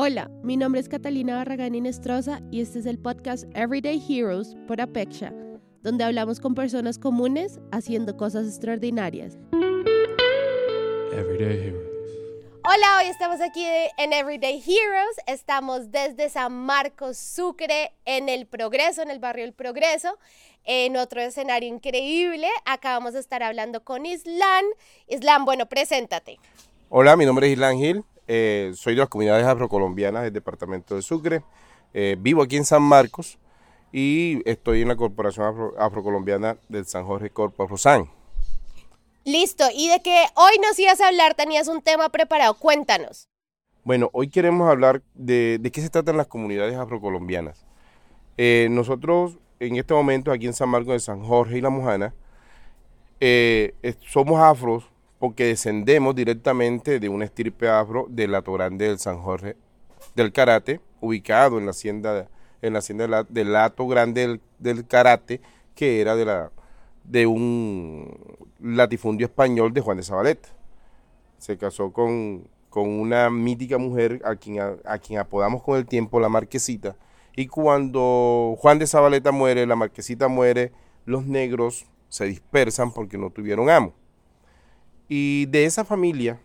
Hola, mi nombre es Catalina Barragán Inestrosa y este es el podcast Everyday Heroes por Apexia, donde hablamos con personas comunes haciendo cosas extraordinarias. Everyday Heroes. Hola, hoy estamos aquí en Everyday Heroes. Estamos desde San Marcos Sucre, en el Progreso, en el barrio El Progreso, en otro escenario increíble. Acá vamos a estar hablando con Islan. Islan, bueno, preséntate. Hola, mi nombre es Islan Gil. Eh, soy de las comunidades afrocolombianas del departamento de Sucre. eh, vivo aquí en San Marcos y estoy en la Corporación Afro- Afrocolombiana del San Jorge Corpo Afrosan. Listo, y de que hoy nos ibas a hablar, tenías un tema preparado. Cuéntanos. Bueno, hoy queremos hablar de, de qué se tratan las comunidades afrocolombianas. Eh, nosotros en este momento aquí en San Marcos de San Jorge y La Mojana eh, somos afros porque descendemos directamente de una estirpe afro del Lato Grande del San Jorge del Karate, ubicado en la hacienda, en la hacienda del Lato Grande del, del Karate, que era de, la, de un latifundio español de Juan de Zabaleta se casó con, con una mítica mujer a quien, a, a quien apodamos con el tiempo la marquesita. Y cuando Juan de Zabaleta muere, la marquesita muere, los negros se dispersan porque no tuvieron amo. Y de esa familia,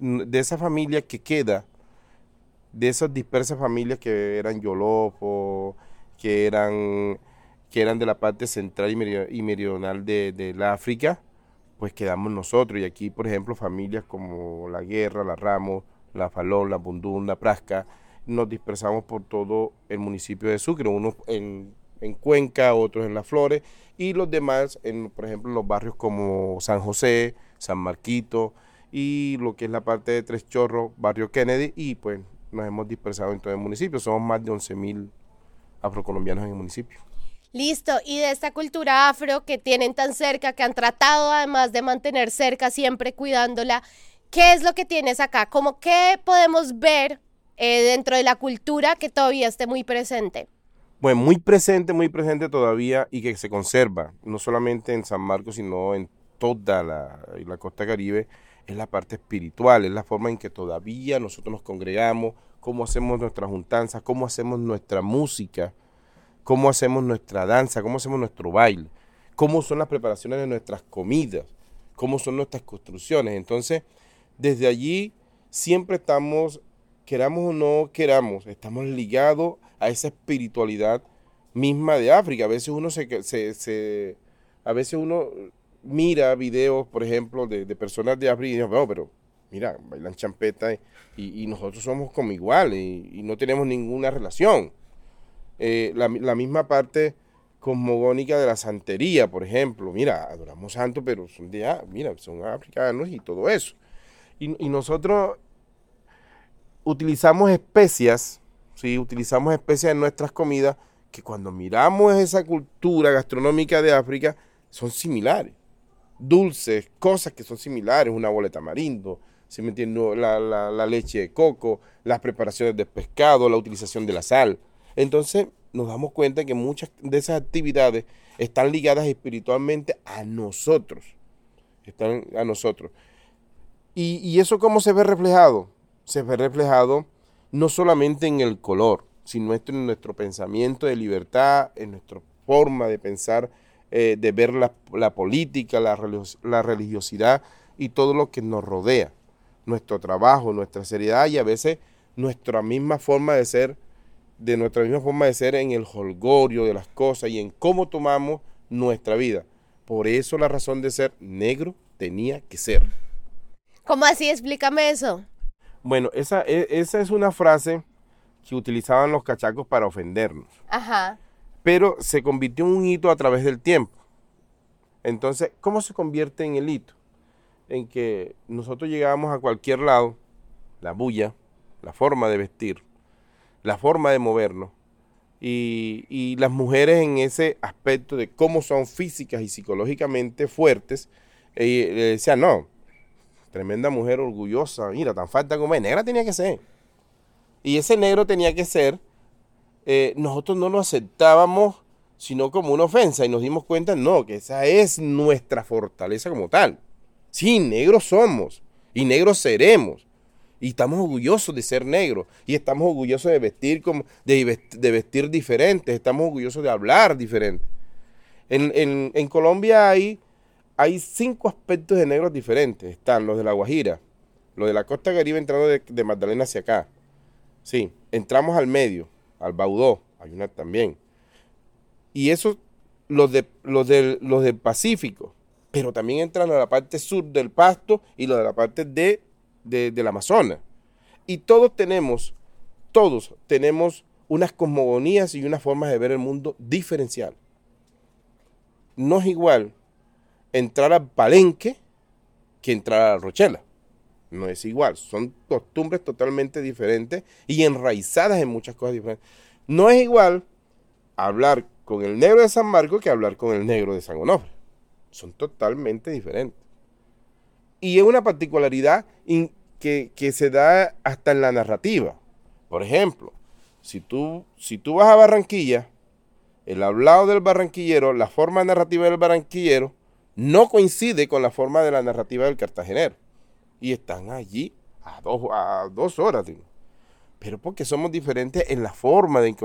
de esa familia que queda, de esas dispersas familias que eran Yolopo, que eran, que eran de la parte central y, meridional de, de la África, pues quedamos nosotros. Y aquí, por ejemplo, familias como La Guerra, La Ramos, La Falón, La Bundún, La Prasca, nos dispersamos por todo el municipio de Sucre, unos en, en Cuenca, otros en Las Flores, y los demás, en, por ejemplo, los barrios como San José, San Marquito, y lo que es la parte de Tres Chorros, barrio Kennedy, y pues nos hemos dispersado en todo el municipio. Somos más de 11.000 afrocolombianos en el municipio. Listo, y de esta cultura afro que tienen tan cerca, que han tratado además de mantener cerca, siempre cuidándola, ¿qué es lo que tienes acá? ¿Cómo qué podemos ver eh, dentro de la cultura que todavía esté muy presente? Bueno, muy presente, muy presente todavía y que se conserva, no solamente en San Marcos, sino en toda la, la costa caribe, es la parte espiritual, es la forma en que todavía nosotros nos congregamos, cómo hacemos nuestras juntanzas, cómo hacemos nuestra música, cómo hacemos nuestra danza, cómo hacemos nuestro baile, cómo son las preparaciones de nuestras comidas, cómo son nuestras construcciones. Entonces, desde allí siempre estamos, queramos o no queramos, estamos ligados a esa espiritualidad misma de África. A veces uno se, se- se- a veces uno mira videos, por ejemplo, de, de personas de África y dice, "Oh, pero mira, bailan champeta y, y nosotros somos como iguales y, no tenemos ninguna relación. Eh, la, la misma parte cosmogónica de la santería, por ejemplo. Mira, adoramos santos, pero son de, mira, son africanos y todo eso. Y nosotros utilizamos especias, ¿sí? utilizamos especias en nuestras comidas que cuando miramos esa cultura gastronómica de África son similares. Dulces, cosas que son similares, una boleta tamarindo, ¿sí me entiendes? La, la- la leche de coco, las preparaciones de pescado, la utilización de la sal. Entonces nos damos cuenta que muchas de esas actividades están ligadas espiritualmente a nosotros. Están a nosotros. ¿Y, y eso cómo se ve reflejado? Se ve reflejado no solamente en el color, sino en nuestro pensamiento de libertad, en nuestra forma de pensar, eh, de ver la, política, la, la religiosidad y todo lo que nos rodea. Nuestro trabajo, nuestra seriedad y a veces nuestra misma forma de ser, de nuestra misma forma de ser en el holgorio de las cosas y en cómo tomamos nuestra vida. Por eso la razón de ser negro tenía que ser. ¿Cómo así? Explícame eso. Bueno, esa, e- esa es una frase que utilizaban los cachacos para ofendernos, Ajá. pero se convirtió en un hito a través del tiempo. Entonces, ¿cómo se convierte en el hito? En que nosotros llegábamos a cualquier lado, la bulla, la forma de vestir, la forma de movernos, y, y las mujeres en ese aspecto de cómo son físicas y psicológicamente fuertes, eh, le decían, no, tremenda mujer orgullosa, mira, tan falta como es, negra tenía que ser. Y ese negro tenía que ser, eh, nosotros no lo aceptábamos sino como una ofensa y nos dimos cuenta, no, que esa es nuestra fortaleza como tal. Sí, negros somos y negros seremos. Y estamos orgullosos de ser negros. Y estamos orgullosos de vestir, como, de, vestir diferentes. Estamos orgullosos de hablar diferente. En, Colombia hay, hay cinco aspectos de negros diferentes. Están los de la Guajira, los de la costa caribe entrando de, de Magdalena hacia acá. Sí, entramos al medio, al Baudó, hay una también. Y eso, los, de, los, del, los del Pacífico, pero también entran a la parte sur del Pasto y los de la parte de, de, del Amazonas. Y todos tenemos, todos tenemos unas cosmogonías y unas formas de ver el mundo diferencial. No es igual entrar al Palenque que entrar a la Rochela. No es igual, son costumbres totalmente diferentes y enraizadas en muchas cosas diferentes. No es igual hablar con el negro de San Marcos que hablar con el negro de San Onofre. Son totalmente diferentes. Y es una particularidad que, se da hasta en la narrativa. Por ejemplo, si tú, si tú vas a Barranquilla, el hablado del barranquillero, la forma narrativa del barranquillero, no coincide con la forma de la narrativa del cartagenero. Y están allí a dos, a dos horas. Digo pero porque somos diferentes en la forma en,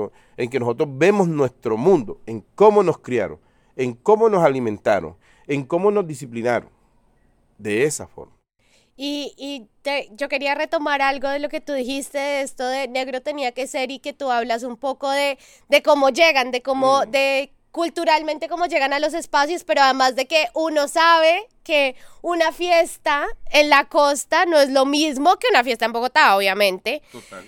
que, nosotros vemos nuestro mundo, en cómo nos criaron, en cómo nos alimentaron, en cómo nos disciplinaron. De esa forma. Y, yo quería retomar algo de lo que tú dijiste, de esto de negro tenía que ser y que tú hablas un poco de, cómo llegan, de cómo, mm. de culturalmente cómo llegan a los espacios, pero además de que uno sabe que una fiesta en la costa no es lo mismo que una fiesta en Bogotá, obviamente. Total.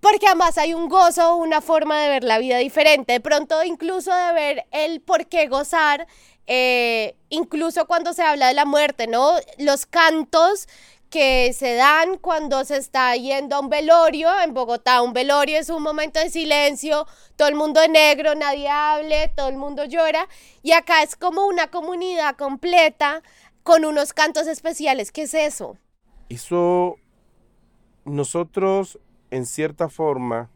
Porque además hay un gozo, una forma de ver la vida diferente. De pronto, incluso de ver el por qué gozar, eh, incluso cuando se habla de la muerte, ¿no? Los cantos que se dan cuando se está yendo a un velorio en Bogotá. Un velorio es un momento de silencio, todo el mundo de negro, nadie hable, todo el mundo llora. Y acá es como una comunidad completa con unos cantos especiales. ¿Qué es eso? Eso, nosotros en cierta forma,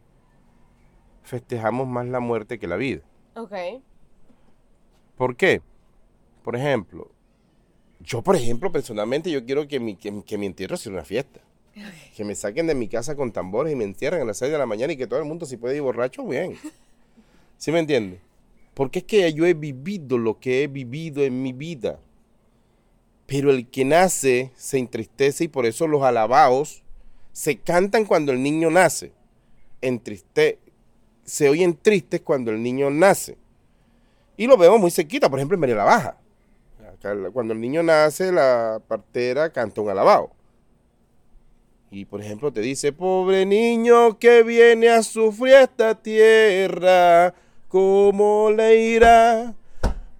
festejamos más la muerte que la vida. Ok. ¿Por qué? Por ejemplo, yo, por ejemplo, personalmente, yo quiero que mi, que, mi entierro sea una fiesta. Que me saquen de mi casa con tambores y me entierren a las 6 de la mañana y que todo el mundo, si puede ir borracho, bien. ¿Sí me entiende? Porque es que yo he vivido lo que he vivido en mi vida. Pero el que nace se entristece y por eso los alabados se cantan cuando el niño nace. triste, se oyen tristes cuando el niño nace. Y lo vemos muy cerquita, por ejemplo, en María la Baja. Cuando el niño nace, la partera canta un alabao. Y por ejemplo te dice, pobre niño que viene a sufrir esta tierra, ¿cómo le irá?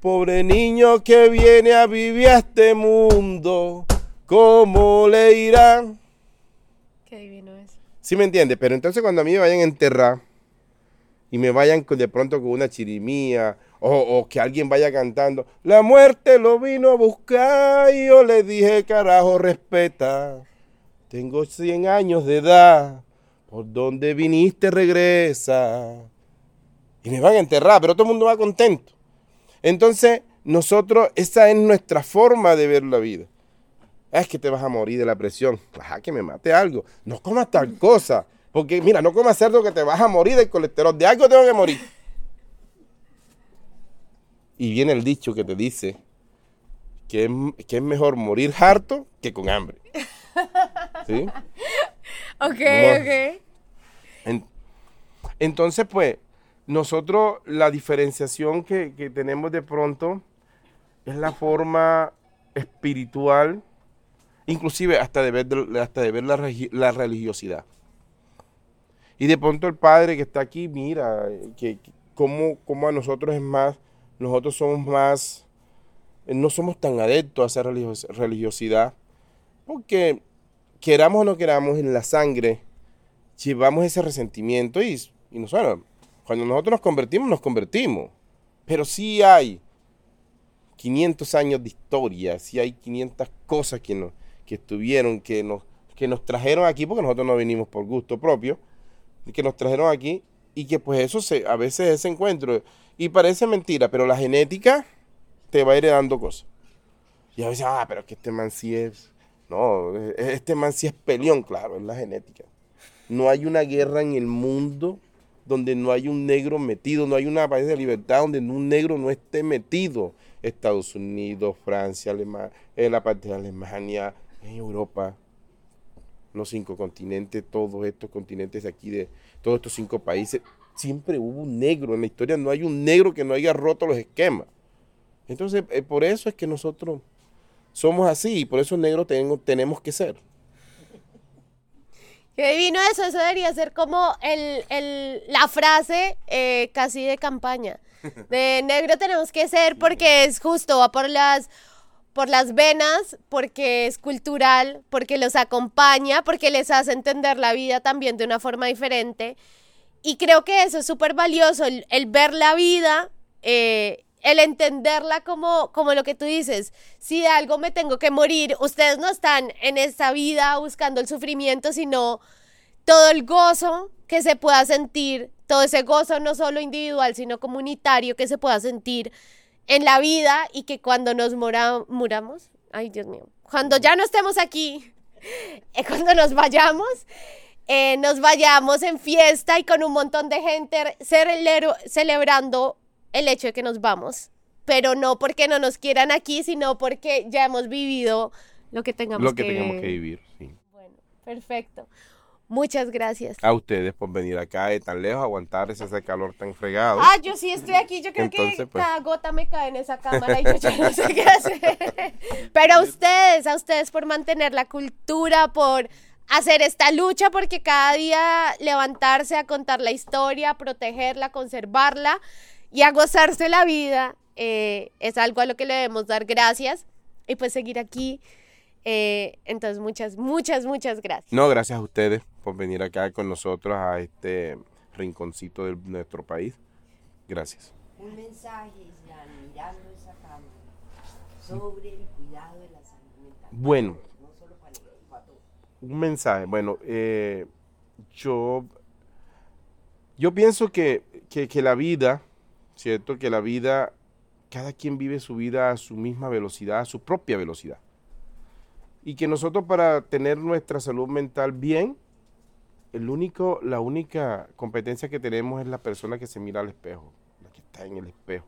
Pobre niño que viene a vivir a este mundo, ¿cómo le irá? Qué divino es. Sí me entiende, pero entonces cuando a mí me vayan a enterrar y me vayan de pronto con una chirimía o, que alguien vaya cantando, la muerte lo vino a buscar y yo le dije, carajo, respeta, tengo 100 años de edad, por donde viniste regresa. Y me van a enterrar, pero todo el mundo va contento. Entonces, nosotros, esa es nuestra forma de ver la vida es que te vas a morir de la presión. Ajá, que me mate algo. No comas tal cosa. Porque, mira, no comas cerdo que te vas a morir del colesterol. De algo tengo que morir. Y viene el dicho que te dice que es, que es mejor morir harto que con hambre. ¿Sí? Ok, ok. entonces, pues, nosotros la diferenciación que, que tenemos de pronto es la forma espiritual inclusive hasta de ver, hasta de ver la, religiosidad. Y de pronto el padre que está aquí, mira, que, como, como, a nosotros es más, nosotros somos más, no somos tan adeptos a esa religiosidad, porque queramos o no queramos, en la sangre llevamos ese resentimiento y, y nosotros, cuando nosotros nos convertimos, nos convertimos. Pero sí hay 500 años de historia, sí hay 500 cosas que nos, que estuvieron, que nos, que nos trajeron aquí, porque nosotros no vinimos por gusto propio, que nos trajeron aquí y que pues eso se, a veces ese encuentro, y parece mentira, pero la genética te va heredando cosas. Y a veces, ah, pero que este man sí es, No, este man sí es peleón, claro, es la genética. No hay una guerra en el mundo donde no hay un negro metido, no hay una país de libertad donde un negro no esté metido. Estados Unidos, Francia, Alemania, la parte de Alemania, en Europa, los cinco continentes, todos estos continentes de aquí, de todos estos cinco países, siempre hubo un negro. En la historia no hay un negro que no haya roto los esquemas. Entonces, eh, por eso es que nosotros somos así y por eso negros tengo- tenemos que ser. Qué divino eso, eso debería ser como el, el- la frase eh, casi de campaña. De negro tenemos que ser porque es justo, va por las, por las venas, porque es cultural, porque los acompaña, porque les hace entender la vida también de una forma diferente. Y creo que eso es súper valioso, el, el ver la vida, eh, el entenderla como, como lo que tú dices. Si de algo me tengo que morir, ustedes no están en esta vida buscando el sufrimiento, sino todo el gozo que se pueda sentir, todo ese gozo no solo individual, sino comunitario que se pueda sentir en la vida y que cuando nos mora- muramos, ay Dios mío, cuando ya no estemos aquí, eh, cuando nos vayamos, eh, nos vayamos en fiesta y con un montón de gente celebrando el hecho de que nos vamos. Pero no porque no nos quieran aquí, sino porque ya hemos vivido lo que tengamos Lo que que tengamos que vivir. sí. Bueno, perfecto. Muchas gracias. A ustedes por venir acá de tan lejos, aguantar ese, ese calor tan fregado. Ah, yo sí estoy aquí. Yo creo Entonces, que pues. cada gota me cae en esa cámara y yo ya no sé qué hacer. Pero a ustedes, a ustedes por mantener la cultura, por hacer esta lucha, porque cada día levantarse a contar la historia, a protegerla, conservarla y a gozarse la vida eh, es algo a lo que le debemos dar gracias y pues seguir aquí. Eh, entonces, muchas, muchas, muchas gracias. No, gracias a ustedes por venir acá con nosotros a este rinconcito de nuestro país. Gracias. un mensaje, mirando esa cámara, sobre el cuidado de la salud mental. Bueno. No solo para el para todos. Un mensaje. Bueno, eh, yo, yo pienso que, que, que la vida, ¿cierto? Que la vida, cada quien vive su vida a su misma velocidad, a su propia velocidad. Y que nosotros para tener nuestra salud mental bien, el único, la única competencia que tenemos es la persona que se mira al espejo, la que está en el espejo.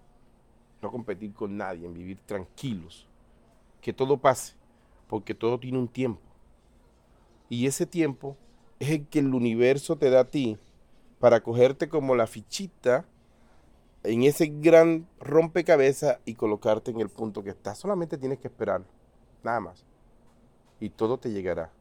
No competir con nadie, en vivir tranquilos. Que todo pase, porque todo tiene un tiempo. Y ese tiempo es el que el universo te da a ti para cogerte como la fichita en ese gran rompecabezas y colocarte en el punto que estás. Solamente tienes que esperar, nada más. Y todo te llegará.